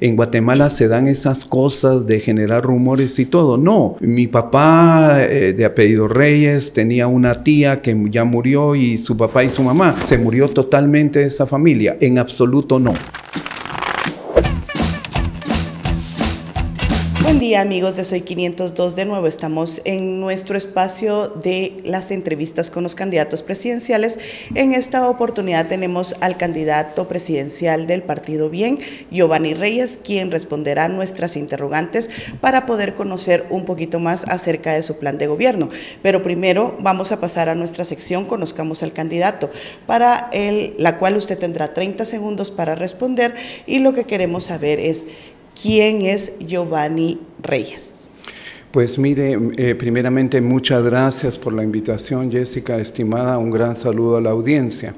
en Guatemala se dan esas cosas de generar rumores y todo. No, mi papá eh, de apellido Reyes tenía una tía que ya murió y su papá y su mamá. Se murió totalmente esa familia. En absoluto no. Día amigos de Soy 502, de nuevo estamos en nuestro espacio de las entrevistas con los candidatos presidenciales. En esta oportunidad tenemos al candidato presidencial del Partido Bien, Giovanni Reyes, quien responderá nuestras interrogantes para poder conocer un poquito más acerca de su plan de gobierno. Pero primero vamos a pasar a nuestra sección Conozcamos al candidato, para el, la cual usted tendrá 30 segundos para responder y lo que queremos saber es ¿Quién es Giovanni Reyes? Pues mire, eh, primeramente muchas gracias por la invitación, Jessica, estimada, un gran saludo a la audiencia.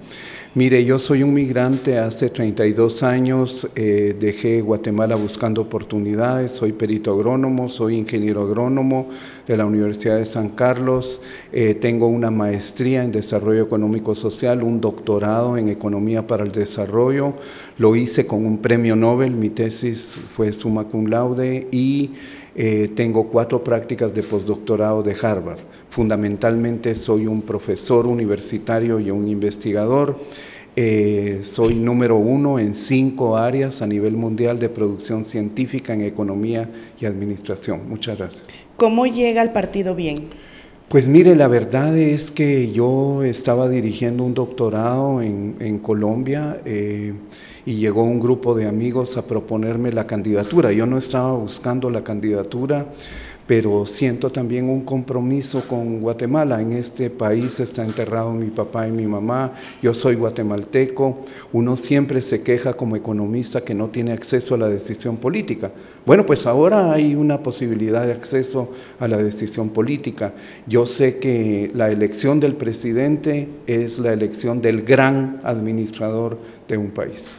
Mire, yo soy un migrante, hace 32 años eh, dejé Guatemala buscando oportunidades, soy perito agrónomo, soy ingeniero agrónomo de la Universidad de San Carlos, eh, tengo una maestría en desarrollo económico social, un doctorado en economía para el desarrollo, lo hice con un premio Nobel, mi tesis fue summa cum laude y eh, tengo cuatro prácticas de postdoctorado de Harvard. Fundamentalmente soy un profesor universitario y un investigador. Eh, soy número uno en cinco áreas a nivel mundial de producción científica en economía y administración. Muchas gracias. ¿Cómo llega al partido bien? Pues mire, la verdad es que yo estaba dirigiendo un doctorado en, Colombia. Eh, y llegó un grupo de amigos a proponerme la candidatura. Yo no estaba buscando la candidatura, pero siento también un compromiso con Guatemala. En este país está enterrado mi papá y mi mamá, yo soy guatemalteco, uno siempre se queja como economista que no tiene acceso a la decisión política. Bueno, pues ahora hay una posibilidad de acceso a la decisión política. Yo sé que la elección del presidente es la elección del gran administrador de un país.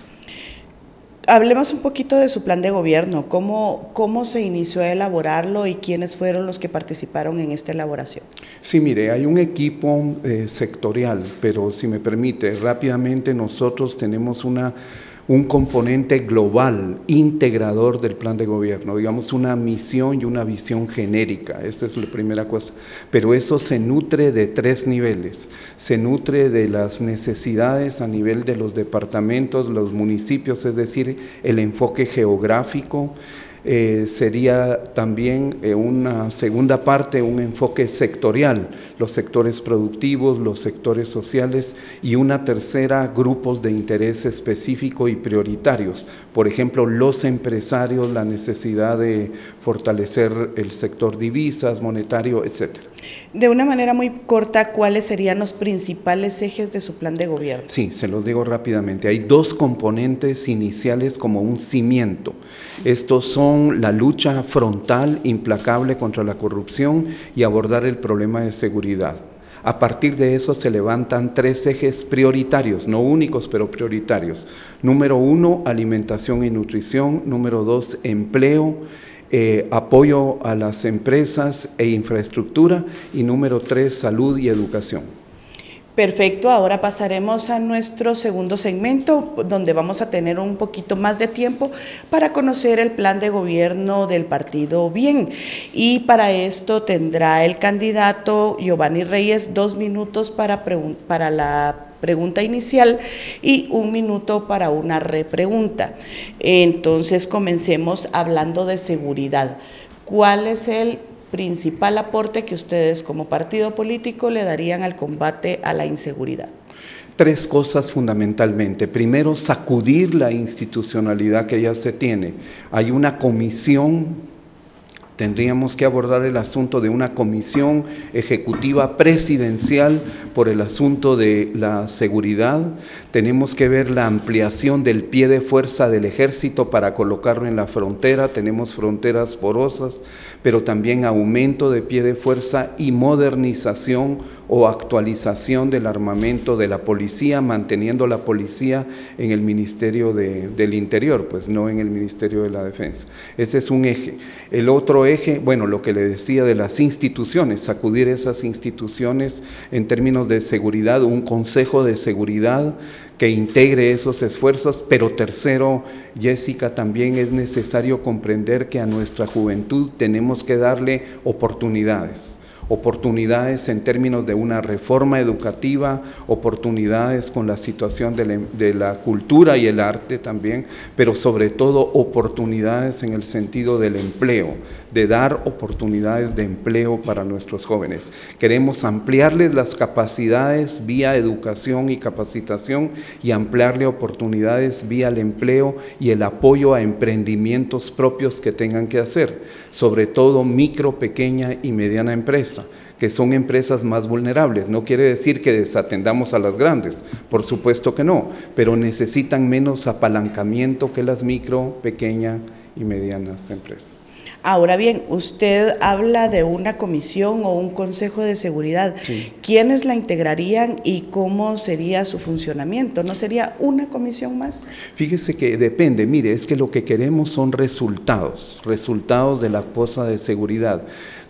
Hablemos un poquito de su plan de gobierno, cómo, cómo se inició a elaborarlo y quiénes fueron los que participaron en esta elaboración. Sí, mire, hay un equipo eh, sectorial, pero si me permite, rápidamente nosotros tenemos una un componente global, integrador del plan de gobierno, digamos una misión y una visión genérica, esa es la primera cosa. Pero eso se nutre de tres niveles, se nutre de las necesidades a nivel de los departamentos, los municipios, es decir, el enfoque geográfico, eh, sería también eh, una segunda parte, un enfoque sectorial, los sectores productivos, los sectores sociales y una tercera, grupos de interés específico y prioritarios. Por ejemplo, los empresarios, la necesidad de fortalecer el sector divisas, monetario, etcétera. De una manera muy corta, ¿cuáles serían los principales ejes de su plan de gobierno? Sí, se los digo rápidamente. Hay dos componentes iniciales como un cimiento. Estos son la lucha frontal, implacable contra la corrupción y abordar el problema de seguridad. A partir de eso se levantan tres ejes prioritarios, no únicos, pero prioritarios. Número uno, alimentación y nutrición. Número dos, empleo eh, apoyo a las empresas e infraestructura y número tres, salud y educación. Perfecto, ahora pasaremos a nuestro segundo segmento, donde vamos a tener un poquito más de tiempo para conocer el plan de gobierno del partido Bien. Y para esto tendrá el candidato Giovanni Reyes dos minutos para, para la pregunta inicial y un minuto para una repregunta. Entonces comencemos hablando de seguridad. ¿Cuál es el principal aporte que ustedes como partido político le darían al combate a la inseguridad? Tres cosas fundamentalmente. Primero, sacudir la institucionalidad que ya se tiene. Hay una comisión Tendríamos que abordar el asunto de una comisión ejecutiva presidencial por el asunto de la seguridad. Tenemos que ver la ampliación del pie de fuerza del ejército para colocarlo en la frontera. Tenemos fronteras porosas, pero también aumento de pie de fuerza y modernización o actualización del armamento de la policía, manteniendo la policía en el Ministerio del Interior, pues no en el Ministerio de la Defensa. Ese es un eje. El otro eje, bueno, lo que le decía de las instituciones, sacudir esas instituciones en términos de seguridad, un consejo de seguridad que integre esos esfuerzos, pero tercero, Jessica, también es necesario comprender que a nuestra juventud tenemos que darle oportunidades oportunidades en términos de una reforma educativa, oportunidades con la situación de la, cultura y el arte también, pero sobre todo oportunidades en el sentido del empleo, de dar oportunidades de empleo para nuestros jóvenes. Queremos ampliarles las capacidades vía educación y capacitación y ampliarle oportunidades vía el empleo y el apoyo a emprendimientos propios que tengan que hacer, sobre todo micro, pequeña y mediana empresa que son empresas más vulnerables. No quiere decir que desatendamos a las grandes, por supuesto que no, pero necesitan menos apalancamiento que las micro, pequeña y medianas empresas. Ahora bien, usted habla de una comisión o un consejo de seguridad. ¿Quiénes la integrarían y cómo sería su funcionamiento? ¿No sería una comisión más? Fíjese que depende. Mire, es que lo que queremos son resultados, resultados de la cosa de seguridad.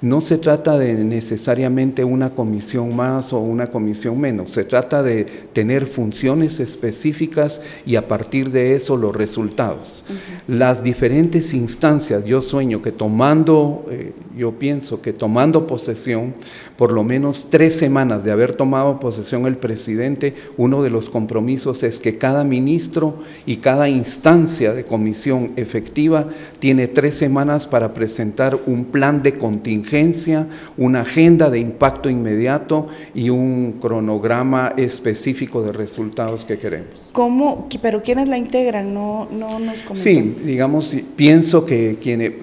No se trata de necesariamente una comisión más o una comisión menos, se trata de tener funciones específicas y a partir de eso los resultados. Las diferentes instancias, yo sueño que tomando, eh, yo pienso que tomando posesión, por lo menos tres semanas de haber tomado posesión el presidente, uno de los compromisos es que cada ministro y cada instancia de comisión efectiva tiene tres semanas para presentar un plan de contingencia una agenda de impacto inmediato y un cronograma específico de resultados que queremos. ¿Cómo? ¿Pero quiénes la integran? No, no nos comentan. Sí, digamos, pienso que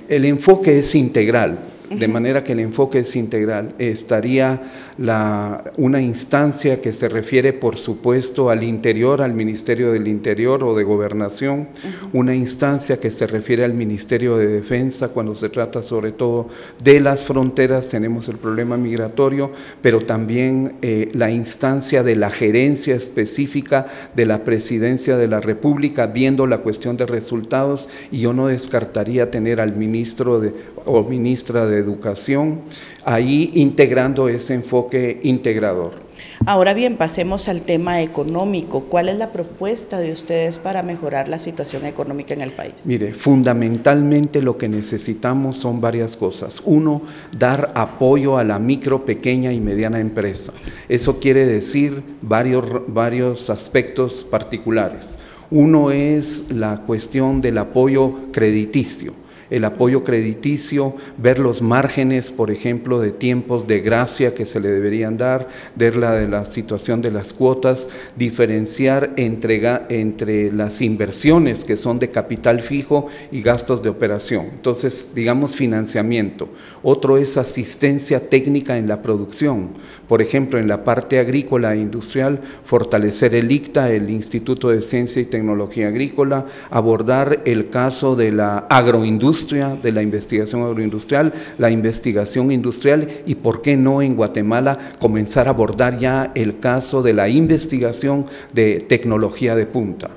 el enfoque es integral de manera que el enfoque es integral. Estaría la, una instancia que se refiere, por supuesto, al interior, al Ministerio del Interior o de Gobernación, una instancia que se refiere al Ministerio de Defensa cuando se trata sobre todo de las fronteras, tenemos el problema migratorio, pero también eh, la instancia de la gerencia específica de la Presidencia de la República, viendo la cuestión de resultados, y yo no descartaría tener al ministro de, o ministra de educación, ahí integrando ese enfoque integrador. Ahora bien, pasemos al tema económico. ¿Cuál es la propuesta de ustedes para mejorar la situación económica en el país? Mire, fundamentalmente lo que necesitamos son varias cosas. Uno, dar apoyo a la micro, pequeña y mediana empresa. Eso quiere decir varios, varios aspectos particulares. Uno es la cuestión del apoyo crediticio el apoyo crediticio, ver los márgenes, por ejemplo, de tiempos de gracia que se le deberían dar, ver la de la situación de las cuotas, diferenciar entre, entre las inversiones que son de capital fijo y gastos de operación. Entonces, digamos financiamiento. Otro es asistencia técnica en la producción. Por ejemplo, en la parte agrícola e industrial, fortalecer el ICTA, el Instituto de Ciencia y Tecnología Agrícola, abordar el caso de la agroindustria, de la investigación agroindustrial, la investigación industrial y, ¿por qué no en Guatemala comenzar a abordar ya el caso de la investigación de tecnología de punta?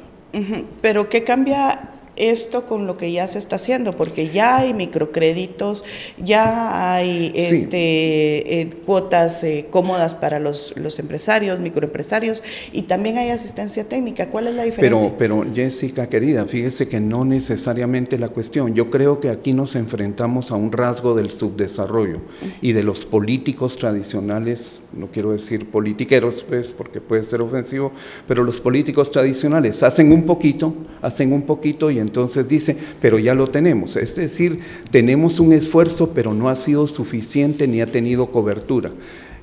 Pero ¿qué cambia esto con lo que ya se está haciendo, porque ya hay microcréditos, ya hay este, eh, cuotas eh, cómodas para los, los, empresarios, microempresarios, y también hay asistencia técnica. ¿Cuál es la diferencia? Pero, pero Jessica, querida, fíjese que no necesariamente la cuestión. Yo creo que aquí nos enfrentamos a un rasgo del subdesarrollo y de los políticos tradicionales, no quiero decir politiqueros, pues, porque puede ser ofensivo, pero los políticos tradicionales hacen un poquito, hacen un poquito y entonces dice, pero ya lo tenemos. Es decir, tenemos un esfuerzo, pero no ha sido suficiente ni ha tenido cobertura.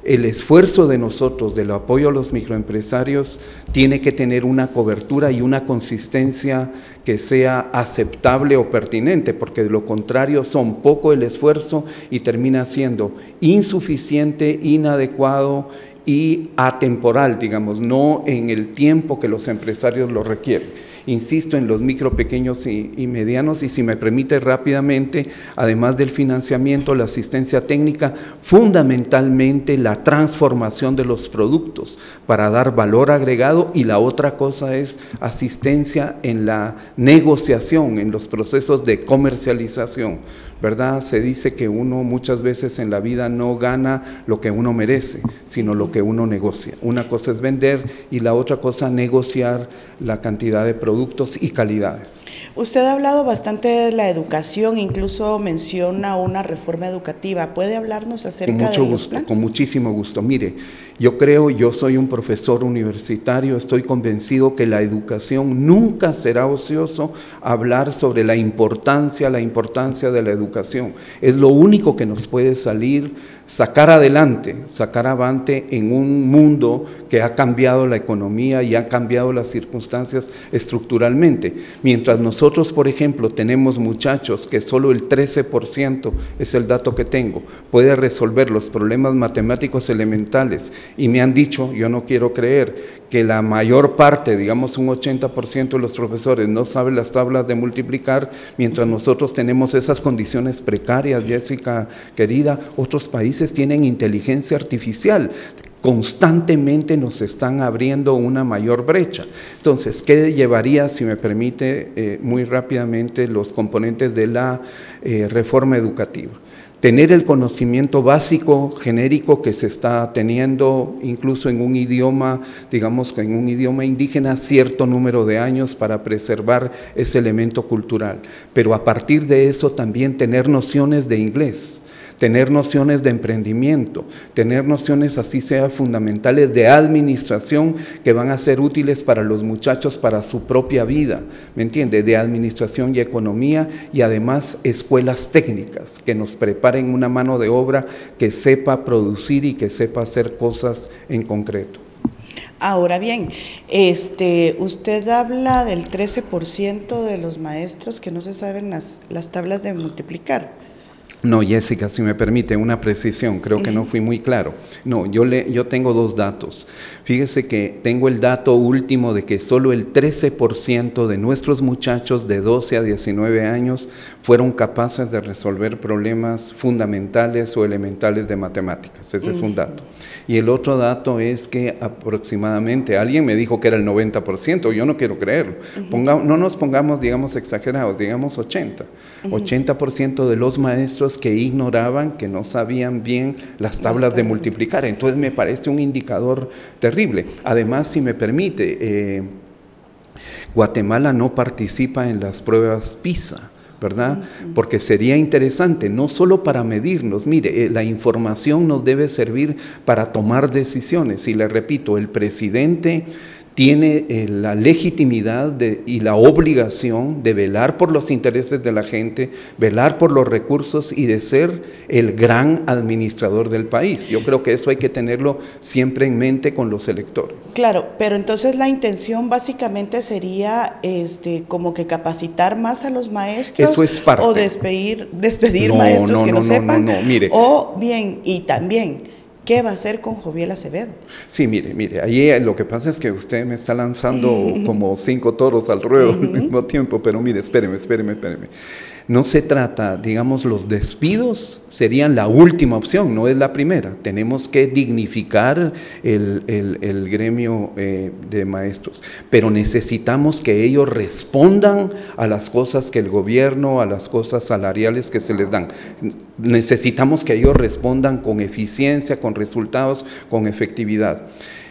El esfuerzo de nosotros, del apoyo a los microempresarios, tiene que tener una cobertura y una consistencia que sea aceptable o pertinente, porque de lo contrario son poco el esfuerzo y termina siendo insuficiente, inadecuado y atemporal, digamos, no en el tiempo que los empresarios lo requieren. Insisto en los micro, pequeños y, y medianos y si me permite rápidamente, además del financiamiento, la asistencia técnica, fundamentalmente la transformación de los productos para dar valor agregado y la otra cosa es asistencia en la negociación, en los procesos de comercialización. ¿Verdad? Se dice que uno muchas veces en la vida no gana lo que uno merece, sino lo que uno negocia. Una cosa es vender y la otra cosa negociar la cantidad de productos y calidades. Usted ha hablado bastante de la educación, incluso menciona una reforma educativa. ¿Puede hablarnos acerca con mucho de gusto, Con muchísimo gusto. Mire, yo creo, yo soy un profesor universitario, estoy convencido que la educación nunca será ocioso hablar sobre la importancia, la importancia de la educación. Es lo único que nos puede salir sacar adelante, sacar avante en un mundo que ha cambiado la economía y ha cambiado las circunstancias estructuralmente. Mientras nosotros, por ejemplo, tenemos muchachos que solo el 13% es el dato que tengo, puede resolver los problemas matemáticos elementales y me han dicho, yo no quiero creer, que la mayor parte, digamos un 80% de los profesores no saben las tablas de multiplicar, mientras nosotros tenemos esas condiciones precarias, Jessica querida, otros países tienen inteligencia artificial. Constantemente nos están abriendo una mayor brecha. Entonces, ¿qué llevaría, si me permite, eh, muy rápidamente los componentes de la eh, reforma educativa? Tener el conocimiento básico, genérico que se está teniendo incluso en un idioma, digamos que en un idioma indígena, cierto número de años para preservar ese elemento cultural. Pero a partir de eso también tener nociones de inglés tener nociones de emprendimiento, tener nociones así sea fundamentales de administración que van a ser útiles para los muchachos para su propia vida, ¿me entiende? De administración y economía y además escuelas técnicas que nos preparen una mano de obra que sepa producir y que sepa hacer cosas en concreto. Ahora bien, este, usted habla del 13% de los maestros que no se saben las, las tablas de multiplicar. No, Jessica, si me permite una precisión, creo que no fui muy claro. No, yo, le, yo tengo dos datos. Fíjese que tengo el dato último de que solo el 13% de nuestros muchachos de 12 a 19 años fueron capaces de resolver problemas fundamentales o elementales de matemáticas. Ese es un dato. Y el otro dato es que aproximadamente, alguien me dijo que era el 90%, yo no quiero creerlo. no nos pongamos, digamos, exagerados, digamos 80. 80% de los maestros que ignoraban, que no sabían bien las tablas de multiplicar. Entonces me parece un indicador terrible. Además, si me permite, eh, Guatemala no participa en las pruebas PISA. ¿verdad? Porque sería interesante, no solo para medirnos, mire, eh, la información nos debe servir para tomar decisiones. Y le repito, el presidente tiene eh, la legitimidad y la obligación de velar por los intereses de la gente, velar por los recursos y de ser el gran administrador del país. Yo creo que eso hay que tenerlo siempre en mente con los electores. Claro, pero entonces la intención básicamente sería este, como que capacitar más a los maestros eso es parte. o despedir, despedir maestros que no, no sepan. Mire. O bien, y también ¿Qué va a hacer con Joviel Acevedo? Sí, mire, mire, ahí lo que pasa es que usted me está lanzando como cinco toros al ruedo al mismo tiempo, pero mire, espéreme, espéreme, espéreme. No se trata, digamos, los despidos serían la última opción, no es la primera. Tenemos que dignificar el, gremio eh, de maestros, pero necesitamos que ellos respondan a las cosas que el gobierno, a las cosas salariales que se les dan. Necesitamos que ellos respondan con eficiencia, con resultados, con efectividad.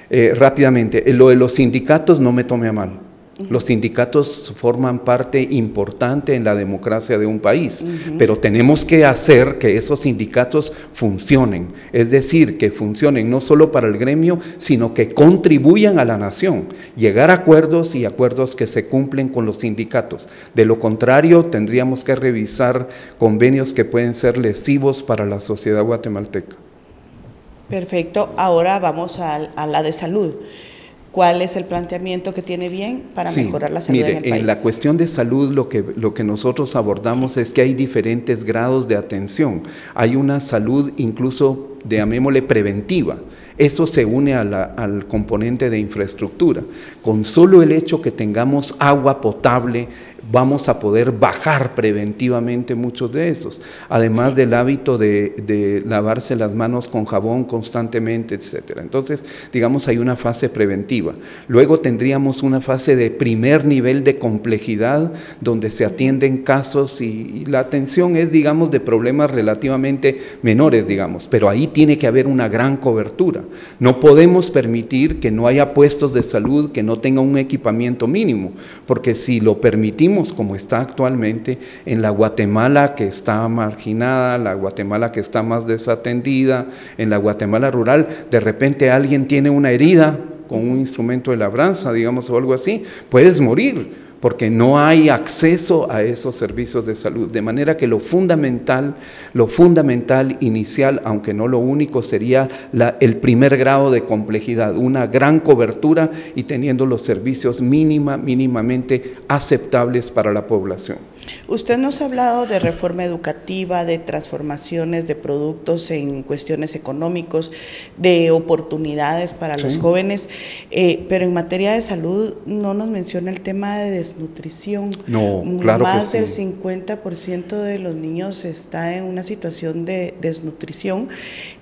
Eh, rápidamente, lo de los sindicatos no me tome a mal. Los sindicatos forman parte importante en la democracia de un país, pero tenemos que hacer que esos sindicatos funcionen, es decir, que funcionen no solo para el gremio, sino que contribuyan a la nación, llegar a acuerdos y acuerdos que se cumplen con los sindicatos. De lo contrario, tendríamos que revisar convenios que pueden ser lesivos para la sociedad guatemalteca. Perfecto, ahora vamos a la de salud. ¿Cuál es el planteamiento que tiene bien para mejorar la salud en el país? En la cuestión de salud lo que, lo que nosotros abordamos es que hay diferentes grados de atención. Hay una salud incluso, llamémosle preventiva, Eso se une al componente de infraestructura. Con solo el hecho que tengamos agua potable, vamos a poder bajar preventivamente muchos de esos, además del hábito de, lavarse las manos con jabón constantemente, etc. Entonces, digamos, hay una fase preventiva. Luego tendríamos una fase de primer nivel de complejidad, donde se atienden casos y, la atención es, digamos, de problemas relativamente menores, digamos, pero ahí tiene que haber una gran cobertura. No podemos permitir que no haya puestos de salud que no tengan un equipamiento mínimo, porque si lo permitimos, como está actualmente en la Guatemala que está marginada, la Guatemala que está más desatendida, en la Guatemala rural, de repente alguien tiene una herida con un instrumento de labranza, digamos, o algo así, puedes morir porque no hay acceso a esos servicios de salud. De manera que lo fundamental, lo fundamental inicial, aunque no lo único, sería el primer grado de complejidad, una gran cobertura y teniendo los servicios mínima, mínimamente aceptables para la población. Usted nos ha hablado de reforma educativa, de transformaciones de productos en cuestiones económicos, de oportunidades para los jóvenes, eh, pero en materia de salud no nos menciona el tema de desnutrición. No, claro Más que sí. del 50% de los niños está en una situación de desnutrición.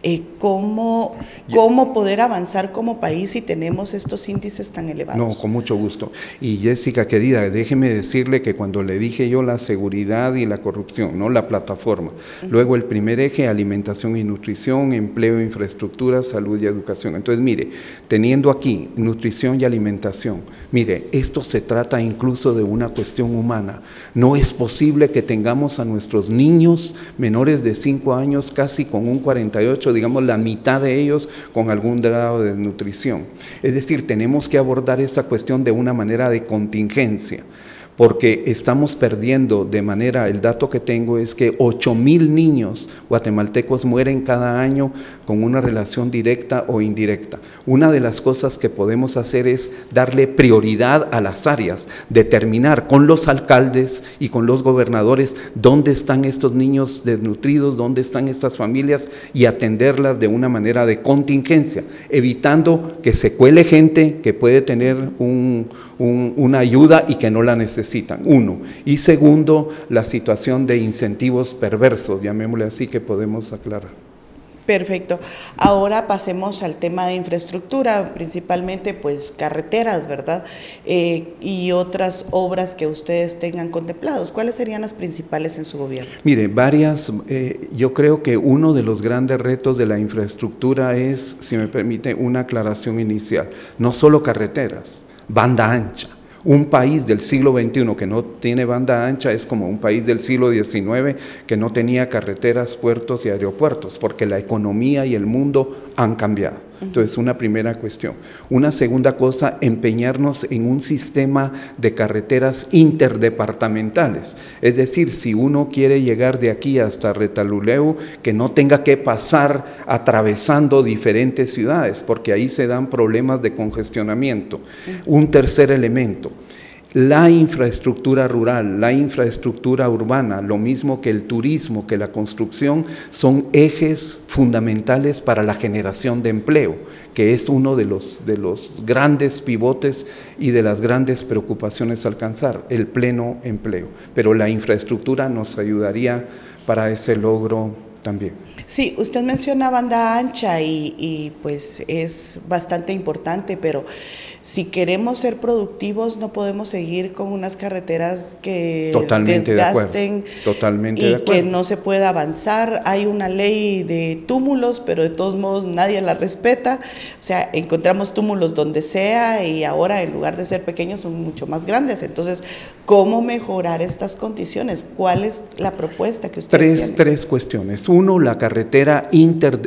Eh, ¿cómo, ¿Cómo poder avanzar como país si tenemos estos índices tan elevados? No, con mucho gusto. Y Jessica, querida, déjeme decirle que cuando le dije yo la seguridad y la corrupción, ¿no? La plataforma. Luego el primer eje, alimentación y nutrición, empleo, infraestructura, salud y educación. Entonces, mire, teniendo aquí nutrición y alimentación, mire, esto se trata incluso de una cuestión humana. No es posible que tengamos a nuestros niños menores de 5 años casi con un 48, digamos la mitad de ellos con algún grado de nutrición. Es decir, tenemos que abordar esta cuestión de una manera de contingencia porque estamos perdiendo de manera, el dato que tengo es que 8 mil niños guatemaltecos mueren cada año con una relación directa o indirecta. Una de las cosas que podemos hacer es darle prioridad a las áreas, determinar con los alcaldes y con los gobernadores dónde están estos niños desnutridos, dónde están estas familias y atenderlas de una manera de contingencia, evitando que se cuele gente que puede tener una ayuda y que no la necesita uno. Y segundo, la situación de incentivos perversos, llamémosle así, que podemos aclarar. Perfecto. Ahora pasemos al tema de infraestructura, principalmente pues carreteras, ¿verdad? Eh, y otras obras que ustedes tengan contemplados. ¿Cuáles serían las principales en su gobierno? Mire, varias. Eh, yo creo que uno de los grandes retos de la infraestructura es, si me permite, una aclaración inicial. No solo carreteras, banda ancha. Un país del siglo XXI que no tiene banda ancha es como un país del siglo XIX que no tenía carreteras, puertos y aeropuertos, porque la economía y el mundo han cambiado. Entonces, una primera cuestión. Una segunda cosa, empeñarnos en un sistema de carreteras interdepartamentales. Es decir, si uno quiere llegar de aquí hasta Retaluleu, que no tenga que pasar atravesando diferentes ciudades, porque ahí se dan problemas de congestionamiento. Un tercer elemento la infraestructura rural, la infraestructura urbana, lo mismo que el turismo, que la construcción, son ejes fundamentales para la generación de empleo, que es uno de los, de los grandes pivotes y de las grandes preocupaciones alcanzar, el pleno empleo. Pero la infraestructura nos ayudaría para ese logro también. Sí, usted menciona banda ancha y, pues es bastante importante, pero si queremos ser productivos no podemos seguir con unas carreteras que Totalmente desgasten Totalmente y que no se pueda avanzar. Hay una ley de túmulos, pero de todos modos nadie la respeta. O sea, encontramos túmulos donde sea y ahora en lugar de ser pequeños son mucho más grandes. Entonces, ¿cómo mejorar estas condiciones? ¿Cuál es la propuesta que usted tres, Tres cuestiones. Uno, la carretera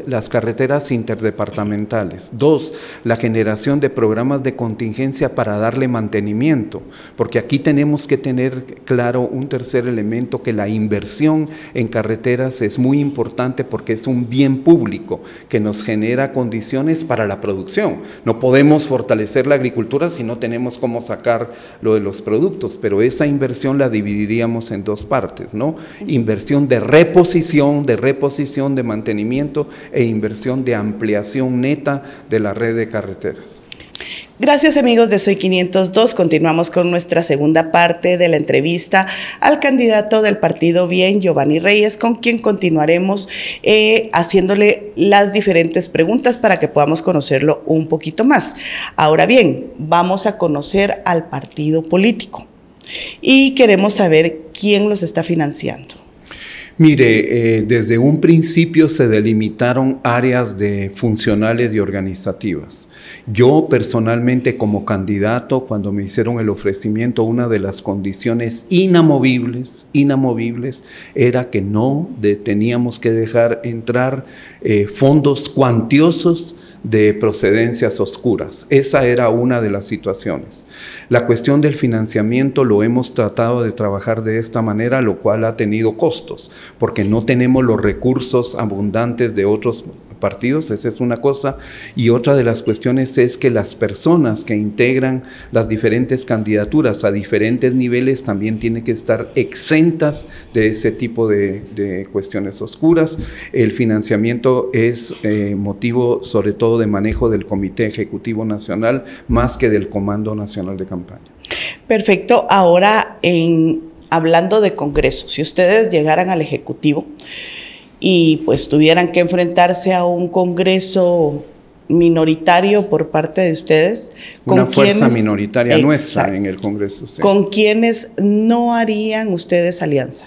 las carreteras interdepartamentales. Dos, la generación de programas de contingencia para darle mantenimiento, porque aquí tenemos que tener claro un tercer elemento, que la inversión en carreteras es muy importante porque es un bien público que nos genera condiciones para la producción. No podemos fortalecer la agricultura si no tenemos cómo sacar lo de los productos, pero esa inversión la dividiríamos en dos partes, ¿no? Inversión de reposición, de reposición, de mantenimiento e inversión de ampliación neta de la red de carreteras. Gracias amigos de Soy 502. Continuamos con nuestra segunda parte de la entrevista al candidato del partido Bien, Giovanni Reyes, con quien continuaremos eh, haciéndole las diferentes preguntas para que podamos conocerlo un poquito más. Ahora bien, vamos a conocer al partido político y queremos saber quién los está financiando. Mire, eh, desde un principio se delimitaron áreas de funcionales y organizativas. Yo personalmente como candidato, cuando me hicieron el ofrecimiento, una de las condiciones inamovibles, inamovibles, era que no teníamos que dejar entrar eh, fondos cuantiosos de procedencias oscuras. Esa era una de las situaciones. La cuestión del financiamiento lo hemos tratado de trabajar de esta manera, lo cual ha tenido costos, porque no tenemos los recursos abundantes de otros partidos, esa es una cosa. Y otra de las cuestiones es que las personas que integran las diferentes candidaturas a diferentes niveles también tienen que estar exentas de ese tipo de, cuestiones oscuras. El financiamiento es eh, motivo sobre todo de manejo del Comité Ejecutivo Nacional más que del Comando Nacional de Campaña. Perfecto. Ahora, en, hablando de Congreso, si ustedes llegaran al Ejecutivo, y pues tuvieran que enfrentarse a un Congreso minoritario por parte de ustedes. Una fuerza minoritaria nuestra en el Congreso. ¿Con quienes no harían ustedes alianza?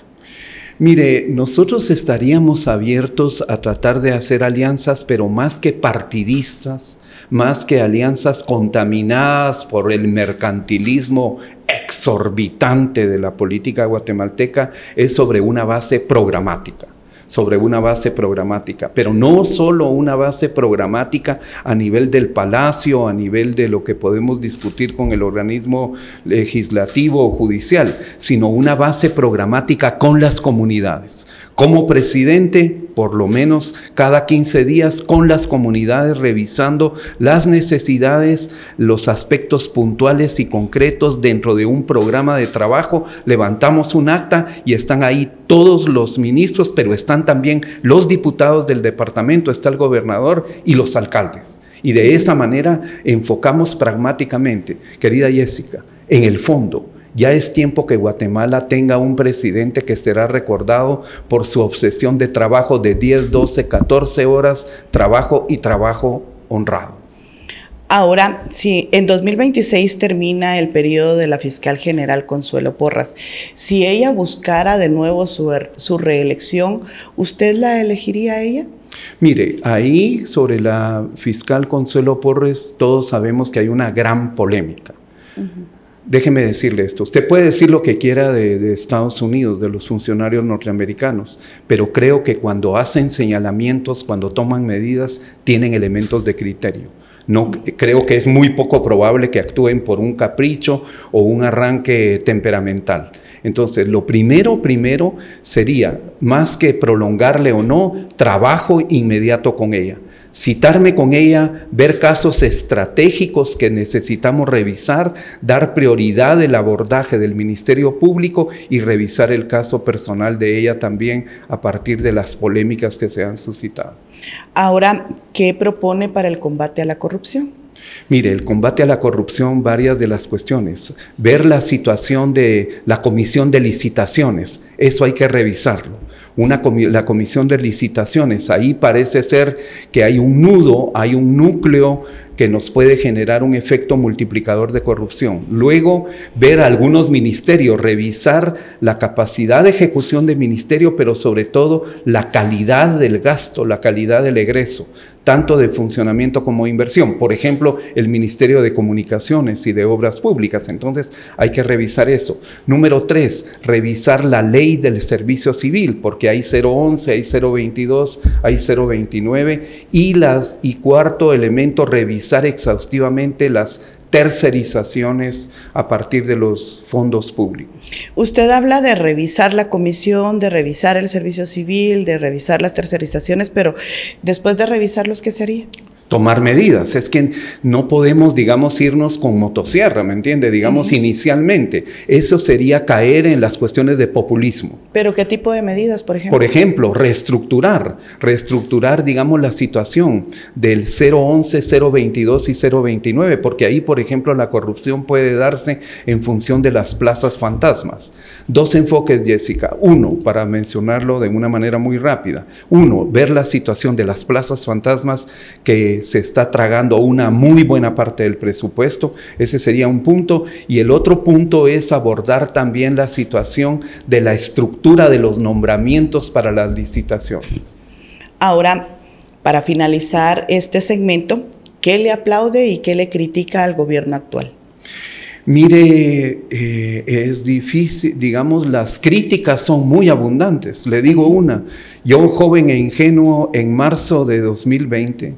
Mire, nosotros estaríamos abiertos a tratar de hacer alianzas, pero más que partidistas, más que alianzas contaminadas por el mercantilismo exorbitante de la política guatemalteca, es sobre una base programática sobre una base programática, pero no solo una base programática a nivel del palacio, a nivel de lo que podemos discutir con el organismo legislativo o judicial, sino una base programática con las comunidades. Como presidente, por lo menos cada 15 días con las comunidades revisando las necesidades, los aspectos puntuales y concretos dentro de un programa de trabajo. Levantamos un acta y están ahí todos los ministros, pero están también los diputados del departamento, está el gobernador y los alcaldes. Y de esa manera enfocamos pragmáticamente, querida Jessica, en el fondo ya es tiempo que Guatemala tenga un presidente que será recordado por su obsesión de trabajo de 10, 12, 14 horas, trabajo y trabajo honrado. Ahora, si en 2026 termina el periodo de la fiscal general Consuelo Porras, si ella buscara de nuevo su, er, su reelección, ¿usted la elegiría a ella? Mire, ahí sobre la fiscal Consuelo Porras todos sabemos que hay una gran polémica. Déjeme decirle esto, usted puede decir lo que quiera de, Estados Unidos, de los funcionarios norteamericanos, pero creo que cuando hacen señalamientos, cuando toman medidas, tienen elementos de criterio. No, creo que es muy poco probable que actúen por un capricho o un arranque temperamental. Entonces, lo primero, primero sería, más que prolongarle o no, trabajo inmediato con ella citarme con ella, ver casos estratégicos que necesitamos revisar, dar prioridad del abordaje del Ministerio Público y revisar el caso personal de ella también a partir de las polémicas que se han suscitado. Ahora, ¿qué propone para el combate a la corrupción? Mire, el combate a la corrupción, varias de las cuestiones. Ver la situación de la comisión de licitaciones, eso hay que revisarlo una la comisión de licitaciones. Ahí parece ser que hay un nudo, hay un núcleo que nos puede generar un efecto multiplicador de corrupción. Luego, ver a algunos ministerios, revisar la capacidad de ejecución del ministerio, pero sobre todo la calidad del gasto, la calidad del egreso tanto de funcionamiento como inversión. Por ejemplo, el Ministerio de Comunicaciones y de Obras Públicas. Entonces, hay que revisar eso. Número tres, revisar la ley del servicio civil, porque hay 011, hay 022, hay 029. Y, las, y cuarto elemento, revisar exhaustivamente las tercerizaciones a partir de los fondos públicos. Usted habla de revisar la comisión, de revisar el servicio civil, de revisar las tercerizaciones, pero después de revisarlos, ¿qué sería? Tomar medidas. Es que no podemos, digamos, irnos con motosierra, ¿me entiende? Digamos, inicialmente. Eso sería caer en las cuestiones de populismo. ¿Pero qué tipo de medidas, por ejemplo? Por ejemplo, reestructurar, reestructurar, digamos, la situación del 011, 022 y 029, porque ahí, por ejemplo, la corrupción puede darse en función de las plazas fantasmas. Dos enfoques, Jessica. Uno, para mencionarlo de una manera muy rápida. Uno, ver la situación de las plazas fantasmas que se está tragando una muy buena parte del presupuesto. Ese sería un punto. Y el otro punto es abordar también la situación de la estructura de los nombramientos para las licitaciones. Ahora, para finalizar este segmento, ¿qué le aplaude y qué le critica al gobierno actual? Mire, eh, es difícil, digamos, las críticas son muy abundantes. Le digo una, yo joven e ingenuo en marzo de 2020,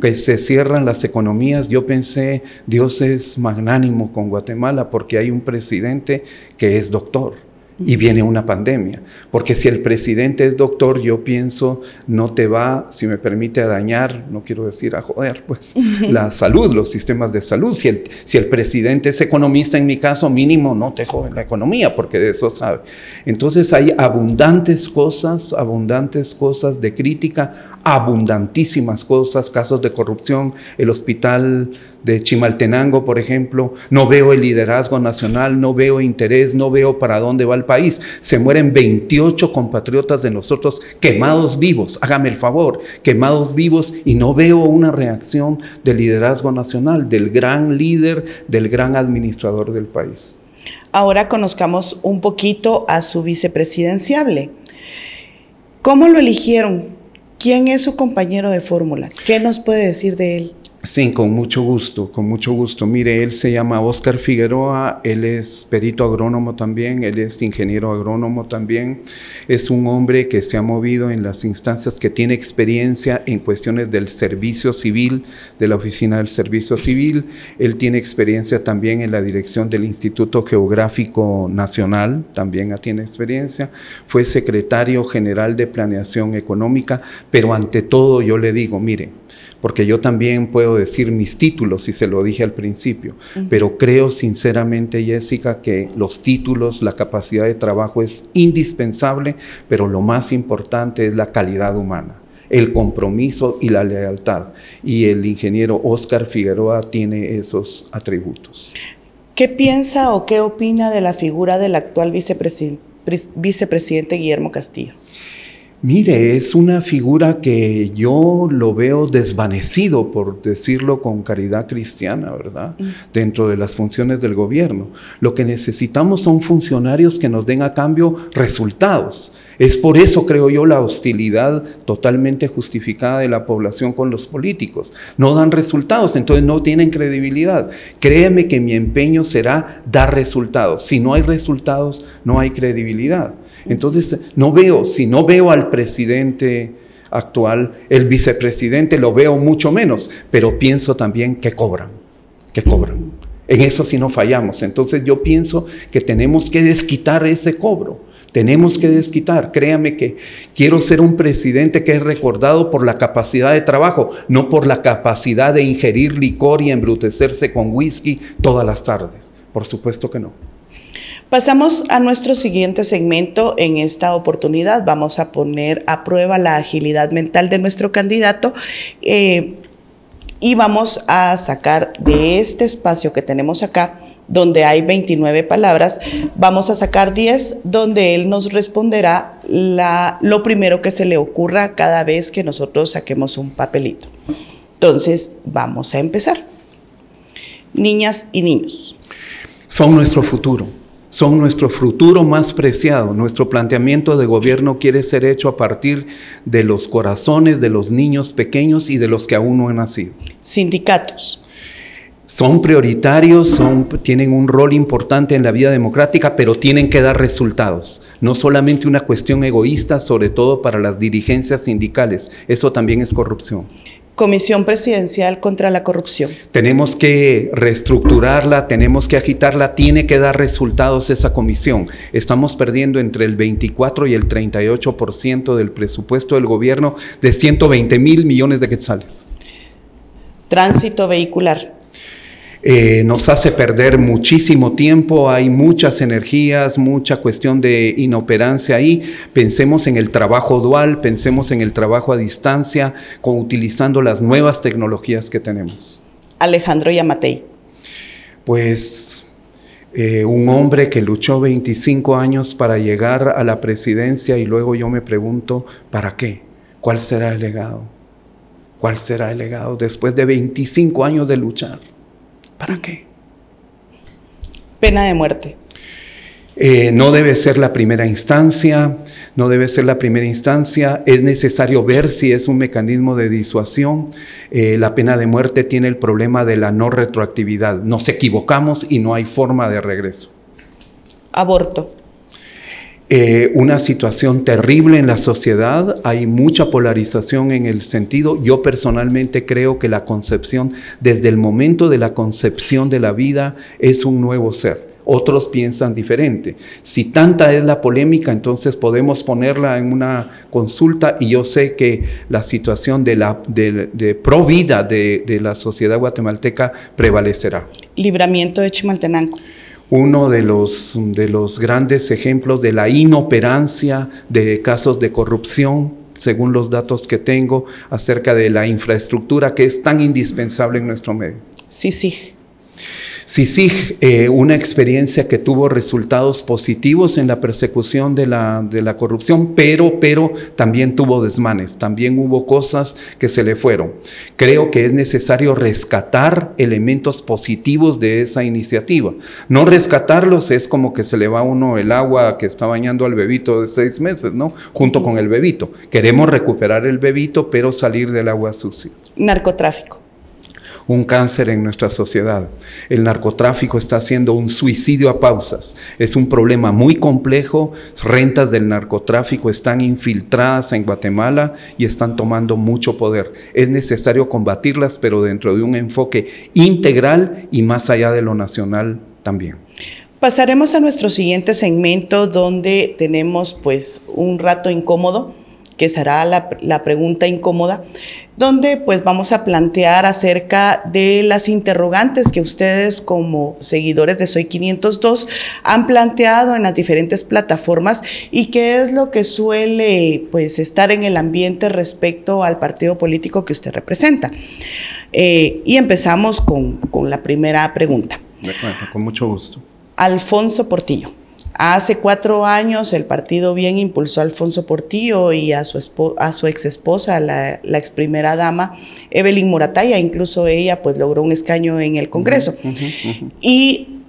que se cierran las economías, yo pensé, Dios es magnánimo con Guatemala porque hay un presidente que es doctor y viene una pandemia. Porque si el presidente es doctor, yo pienso, no te va, si me permite, a dañar, no quiero decir a joder, pues la salud, los sistemas de salud. Si el, si el presidente es economista, en mi caso, mínimo, no te jode la economía, porque de eso sabe. Entonces hay abundantes cosas, abundantes cosas de crítica, abundantísimas cosas, casos de corrupción, el hospital de Chimaltenango, por ejemplo, no veo el liderazgo nacional, no veo interés, no veo para dónde va el país. Se mueren 28 compatriotas de nosotros quemados vivos, hágame el favor, quemados vivos y no veo una reacción del liderazgo nacional, del gran líder, del gran administrador del país. Ahora conozcamos un poquito a su vicepresidenciable. ¿Cómo lo eligieron? ¿Quién es su compañero de fórmula? ¿Qué nos puede decir de él? Sí, con mucho gusto, con mucho gusto. Mire, él se llama Oscar Figueroa, él es perito agrónomo también, él es ingeniero agrónomo también. Es un hombre que se ha movido en las instancias, que tiene experiencia en cuestiones del servicio civil, de la oficina del servicio civil. Él tiene experiencia también en la dirección del Instituto Geográfico Nacional, también tiene experiencia. Fue secretario general de Planeación Económica, pero ante todo yo le digo, mire, porque yo también puedo decir mis títulos, y se lo dije al principio, pero creo sinceramente, Jessica, que los títulos, la capacidad de trabajo es indispensable, pero lo más importante es la calidad humana el compromiso y la lealtad. Y el ingeniero Oscar Figueroa tiene esos atributos. ¿Qué piensa o qué opina de la figura del actual vicepresidente Guillermo Castillo? Mire, es una figura que yo lo veo desvanecido, por decirlo con caridad cristiana, ¿verdad? Mm. Dentro de las funciones del gobierno. Lo que necesitamos son funcionarios que nos den a cambio resultados. Es por eso, creo yo, la hostilidad totalmente justificada de la población con los políticos. No dan resultados, entonces no tienen credibilidad. Créeme que mi empeño será dar resultados. Si no hay resultados, no hay credibilidad. Entonces, no veo, si no veo al presidente actual, el vicepresidente lo veo mucho menos, pero pienso también que cobran, que cobran. En eso sí no fallamos. Entonces yo pienso que tenemos que desquitar ese cobro. Tenemos que desquitar. Créame que quiero ser un presidente que es recordado por la capacidad de trabajo, no por la capacidad de ingerir licor y embrutecerse con whisky todas las tardes. Por supuesto que no. Pasamos a nuestro siguiente segmento. En esta oportunidad vamos a poner a prueba la agilidad mental de nuestro candidato. Eh, y vamos a sacar de este espacio que tenemos acá, donde hay 29 palabras, vamos a sacar 10 donde él nos responderá lo primero que se le ocurra cada vez que nosotros saquemos un papelito. Entonces, vamos a empezar. Niñas y niños. Son nuestro futuro son nuestro futuro más preciado. Nuestro planteamiento de gobierno quiere ser hecho a partir de los corazones de los niños pequeños y de los que aún no han nacido. Sindicatos. Son prioritarios, son, tienen un rol importante en la vida democrática, pero tienen que dar resultados. No solamente una cuestión egoísta, sobre todo para las dirigencias sindicales. Eso también es corrupción. Comisión Presidencial contra la Corrupción. Tenemos que reestructurarla, tenemos que agitarla, tiene que dar resultados esa comisión. Estamos perdiendo entre el 24 y el 38% del presupuesto del gobierno de 120 mil millones de quetzales. Tránsito vehicular. Eh, nos hace perder muchísimo tiempo, hay muchas energías, mucha cuestión de inoperancia ahí. Pensemos en el trabajo dual, pensemos en el trabajo a distancia, con, utilizando las nuevas tecnologías que tenemos. Alejandro Yamatei. Pues eh, un hombre que luchó 25 años para llegar a la presidencia y luego yo me pregunto, ¿para qué? ¿Cuál será el legado? ¿Cuál será el legado después de 25 años de luchar? ¿Para qué? Pena de muerte. Eh, no debe ser la primera instancia, no debe ser la primera instancia, es necesario ver si es un mecanismo de disuasión. Eh, la pena de muerte tiene el problema de la no retroactividad. Nos equivocamos y no hay forma de regreso. Aborto. Eh, una situación terrible en la sociedad, hay mucha polarización en el sentido, yo personalmente creo que la concepción, desde el momento de la concepción de la vida, es un nuevo ser. Otros piensan diferente. Si tanta es la polémica, entonces podemos ponerla en una consulta y yo sé que la situación de, la, de, pro vida de, de la sociedad guatemalteca prevalecerá. Libramiento de Chimaltenango uno de los, de los grandes ejemplos de la inoperancia de casos de corrupción, según los datos que tengo, acerca de la infraestructura que es tan indispensable en nuestro medio. Sí, sí. Sí, eh, una experiencia que tuvo resultados positivos en la persecución de la, de la corrupción, pero, pero también tuvo desmanes, también hubo cosas que se le fueron. Creo que es necesario rescatar elementos positivos de esa iniciativa. No rescatarlos es como que se le va a uno el agua que está bañando al bebito de seis meses, ¿no? Junto con el bebito. Queremos recuperar el bebito, pero salir del agua sucia. Narcotráfico un cáncer en nuestra sociedad. El narcotráfico está haciendo un suicidio a pausas. Es un problema muy complejo. Rentas del narcotráfico están infiltradas en Guatemala y están tomando mucho poder. Es necesario combatirlas, pero dentro de un enfoque integral y más allá de lo nacional también. Pasaremos a nuestro siguiente segmento donde tenemos pues un rato incómodo que será la, la, pregunta incómoda, donde pues vamos a plantear acerca de las interrogantes que ustedes como seguidores de Soy 502 han planteado en las diferentes plataformas y qué es lo que suele pues estar en el ambiente respecto al partido político que usted representa. Eh, y empezamos con, con la primera pregunta. De acuerdo, con mucho gusto. Alfonso Portillo. Hace cuatro años el partido bien impulsó a Alfonso Portillo y a su, a su ex esposa, la, ex primera dama, Evelyn Murataya, incluso ella pues logró un escaño en el Congreso. Y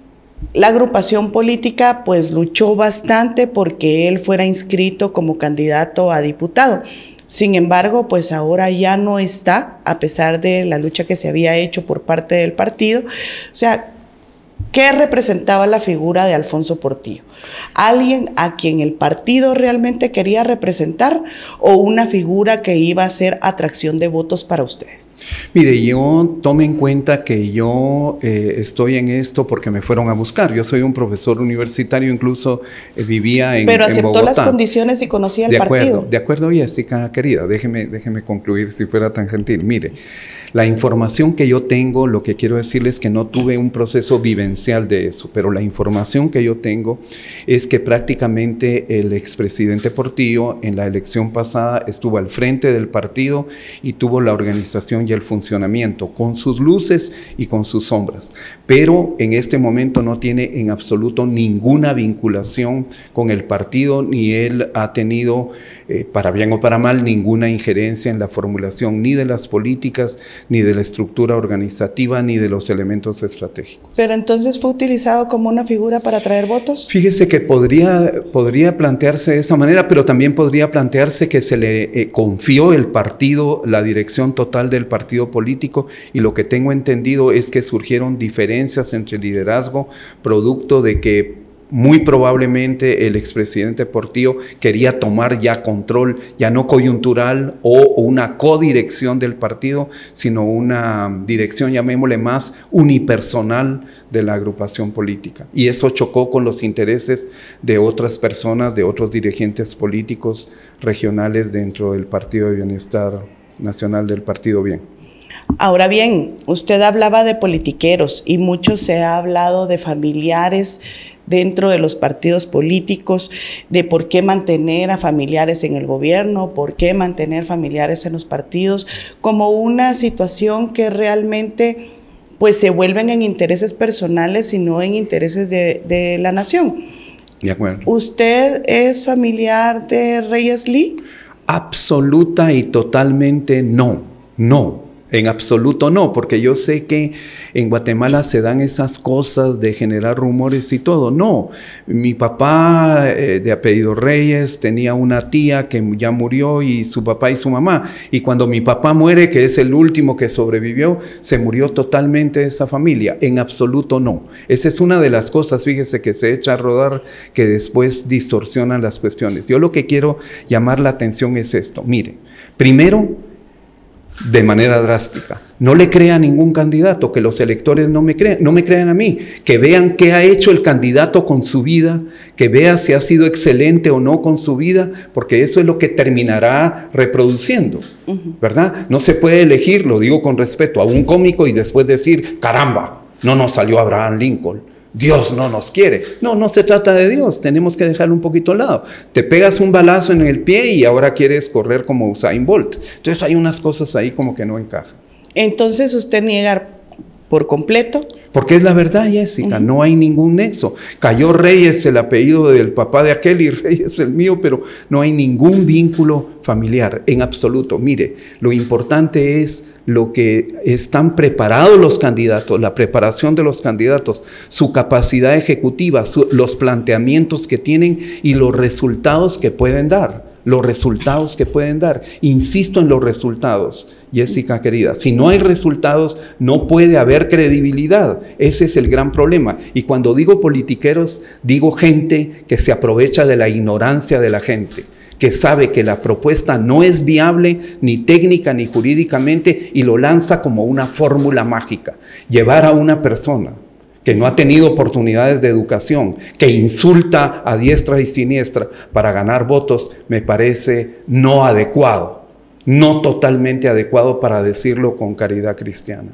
la agrupación política pues luchó bastante porque él fuera inscrito como candidato a diputado. Sin embargo, pues ahora ya no está, a pesar de la lucha que se había hecho por parte del partido. O sea, ¿Qué representaba la figura de Alfonso Portillo? ¿Alguien a quien el partido realmente quería representar o una figura que iba a ser atracción de votos para ustedes? Mire, yo tome en cuenta que yo eh, estoy en esto porque me fueron a buscar. Yo soy un profesor universitario, incluso eh, vivía en Pero aceptó las condiciones y conocía el de partido. Acuerdo, de acuerdo, Jessica, querida, déjeme, déjeme concluir si fuera tan gentil. Mire, la información que yo tengo, lo que quiero decirles es que no tuve un proceso vivencial de eso, pero la información que yo tengo es que prácticamente el expresidente Portillo en la elección pasada estuvo al frente del partido y tuvo la organización y el funcionamiento con sus luces y con sus sombras, pero en este momento no tiene en absoluto ninguna vinculación con el partido ni él ha tenido, eh, para bien o para mal, ninguna injerencia en la formulación ni de las políticas ni de la estructura organizativa, ni de los elementos estratégicos. Pero entonces fue utilizado como una figura para traer votos. Fíjese que podría, podría plantearse de esa manera, pero también podría plantearse que se le eh, confió el partido, la dirección total del partido político, y lo que tengo entendido es que surgieron diferencias entre liderazgo, producto de que muy probablemente el expresidente Portillo quería tomar ya control, ya no coyuntural o una codirección del partido, sino una dirección, llamémosle más, unipersonal de la agrupación política. Y eso chocó con los intereses de otras personas, de otros dirigentes políticos regionales dentro del Partido de Bienestar Nacional del Partido Bien. Ahora bien, usted hablaba de politiqueros y mucho se ha hablado de familiares dentro de los partidos políticos, de por qué mantener a familiares en el gobierno, por qué mantener familiares en los partidos, como una situación que realmente pues se vuelven en intereses personales y no en intereses de, de la nación. De acuerdo. ¿Usted es familiar de Reyes Lee? Absoluta y totalmente no, no. En absoluto no, porque yo sé que en Guatemala se dan esas cosas de generar rumores y todo. No, mi papá eh, de apellido Reyes tenía una tía que ya murió y su papá y su mamá. Y cuando mi papá muere, que es el último que sobrevivió, se murió totalmente esa familia. En absoluto no. Esa es una de las cosas, fíjese, que se echa a rodar que después distorsionan las cuestiones. Yo lo que quiero llamar la atención es esto. Mire, primero, de manera drástica. No le crea a ningún candidato, que los electores no me crean, no me crean a mí, que vean qué ha hecho el candidato con su vida, que vea si ha sido excelente o no con su vida, porque eso es lo que terminará reproduciendo, ¿verdad? No se puede elegir, lo digo con respeto, a un cómico y después decir, caramba, no nos salió Abraham Lincoln Dios no nos quiere. No, no se trata de Dios, tenemos que dejarlo un poquito al lado. Te pegas un balazo en el pie y ahora quieres correr como Usain Bolt. Entonces hay unas cosas ahí como que no encajan. Entonces usted niega por completo. Porque es la verdad, Jessica, no hay ningún nexo. Cayó Reyes el apellido del papá de aquel y Reyes el mío, pero no hay ningún vínculo familiar en absoluto. Mire, lo importante es lo que están preparados los candidatos, la preparación de los candidatos, su capacidad ejecutiva, los planteamientos que tienen y los resultados que pueden dar los resultados que pueden dar. Insisto en los resultados, Jessica querida. Si no hay resultados, no puede haber credibilidad. Ese es el gran problema. Y cuando digo politiqueros, digo gente que se aprovecha de la ignorancia de la gente que sabe que la propuesta no es viable ni técnica ni jurídicamente y lo lanza como una fórmula mágica. Llevar a una persona que no ha tenido oportunidades de educación, que insulta a diestra y siniestra para ganar votos, me parece no adecuado, no totalmente adecuado para decirlo con caridad cristiana.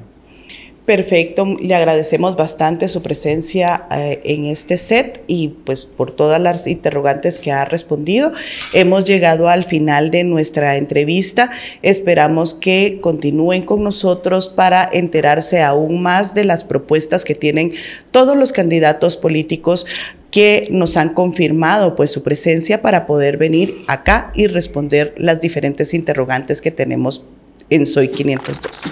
Perfecto, le agradecemos bastante su presencia eh, en este set y pues por todas las interrogantes que ha respondido. Hemos llegado al final de nuestra entrevista. Esperamos que continúen con nosotros para enterarse aún más de las propuestas que tienen todos los candidatos políticos que nos han confirmado pues su presencia para poder venir acá y responder las diferentes interrogantes que tenemos en Soy 502.